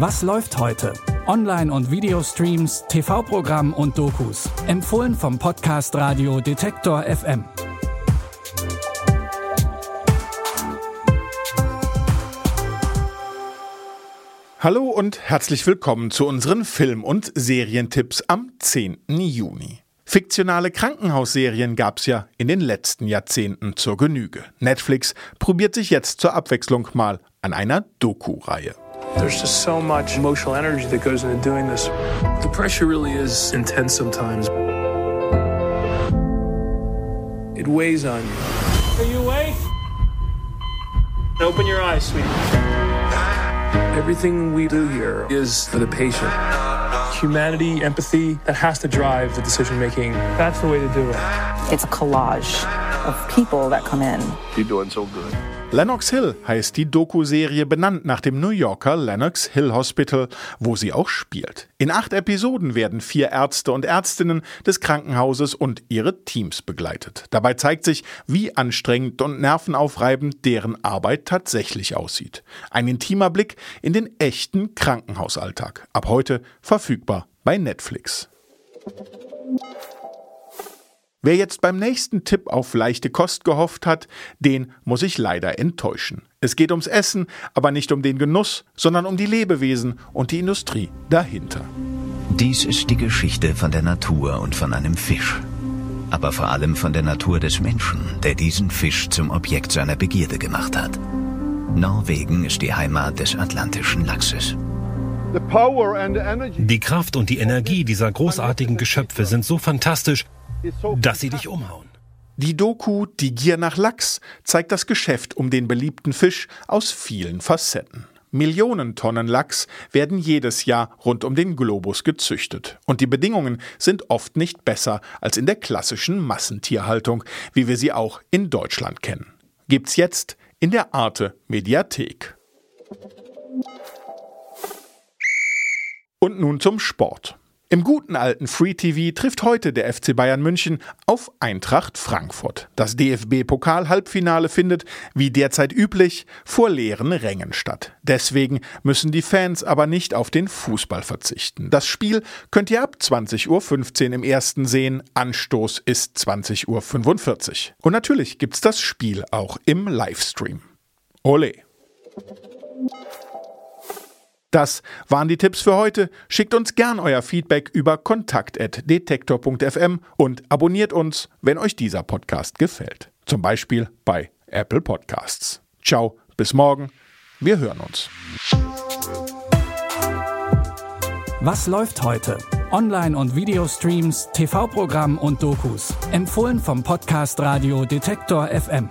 Was läuft heute? Online- und Videostreams, TV-Programm und Dokus. Empfohlen vom Podcast Radio Detektor FM. Hallo und herzlich willkommen zu unseren Film- und Serientipps am 10. Juni. Fiktionale Krankenhausserien gab's ja in den letzten Jahrzehnten zur Genüge. Netflix probiert sich jetzt zur Abwechslung mal an einer Doku-Reihe. There's just so much emotional energy that goes into doing this. The pressure really is intense sometimes. It weighs on you. Are you awake? Open your eyes, sweetie. Everything we do here is for the patient. Humanity, empathy, that has to drive the decision making. That's the way to do it. It's a collage of people that come in. You're doing so good. Lennox Hill heißt die Doku-Serie benannt nach dem New Yorker Lennox Hill Hospital, wo sie auch spielt. In acht Episoden werden vier Ärzte und Ärztinnen des Krankenhauses und ihre Teams begleitet. Dabei zeigt sich, wie anstrengend und nervenaufreibend deren Arbeit tatsächlich aussieht. Ein intimer Blick in den echten Krankenhausalltag. Ab heute verfügbar bei Netflix. Wer jetzt beim nächsten Tipp auf leichte Kost gehofft hat, den muss ich leider enttäuschen. Es geht ums Essen, aber nicht um den Genuss, sondern um die Lebewesen und die Industrie dahinter. Dies ist die Geschichte von der Natur und von einem Fisch. Aber vor allem von der Natur des Menschen, der diesen Fisch zum Objekt seiner Begierde gemacht hat. Norwegen ist die Heimat des atlantischen Lachses. Die Kraft und die Energie dieser großartigen Geschöpfe sind so fantastisch, dass sie dich umhauen. Die Doku Die Gier nach Lachs zeigt das Geschäft um den beliebten Fisch aus vielen Facetten. Millionen Tonnen Lachs werden jedes Jahr rund um den Globus gezüchtet. Und die Bedingungen sind oft nicht besser als in der klassischen Massentierhaltung, wie wir sie auch in Deutschland kennen. Gibt's jetzt in der Arte Mediathek. Und nun zum Sport. Im guten alten Free TV trifft heute der FC Bayern München auf Eintracht Frankfurt. Das DFB-Pokal-Halbfinale findet, wie derzeit üblich, vor leeren Rängen statt. Deswegen müssen die Fans aber nicht auf den Fußball verzichten. Das Spiel könnt ihr ab 20.15 Uhr im ersten sehen. Anstoß ist 20.45 Uhr. Und natürlich gibt's das Spiel auch im Livestream. Ole! Das waren die Tipps für heute. Schickt uns gern euer Feedback über kontakt.detektor.fm und abonniert uns, wenn euch dieser Podcast gefällt. Zum Beispiel bei Apple Podcasts. Ciao, bis morgen. Wir hören uns. Was läuft heute? Online- und Videostreams, TV-Programm und Dokus. Empfohlen vom Podcast Radio Detektor FM.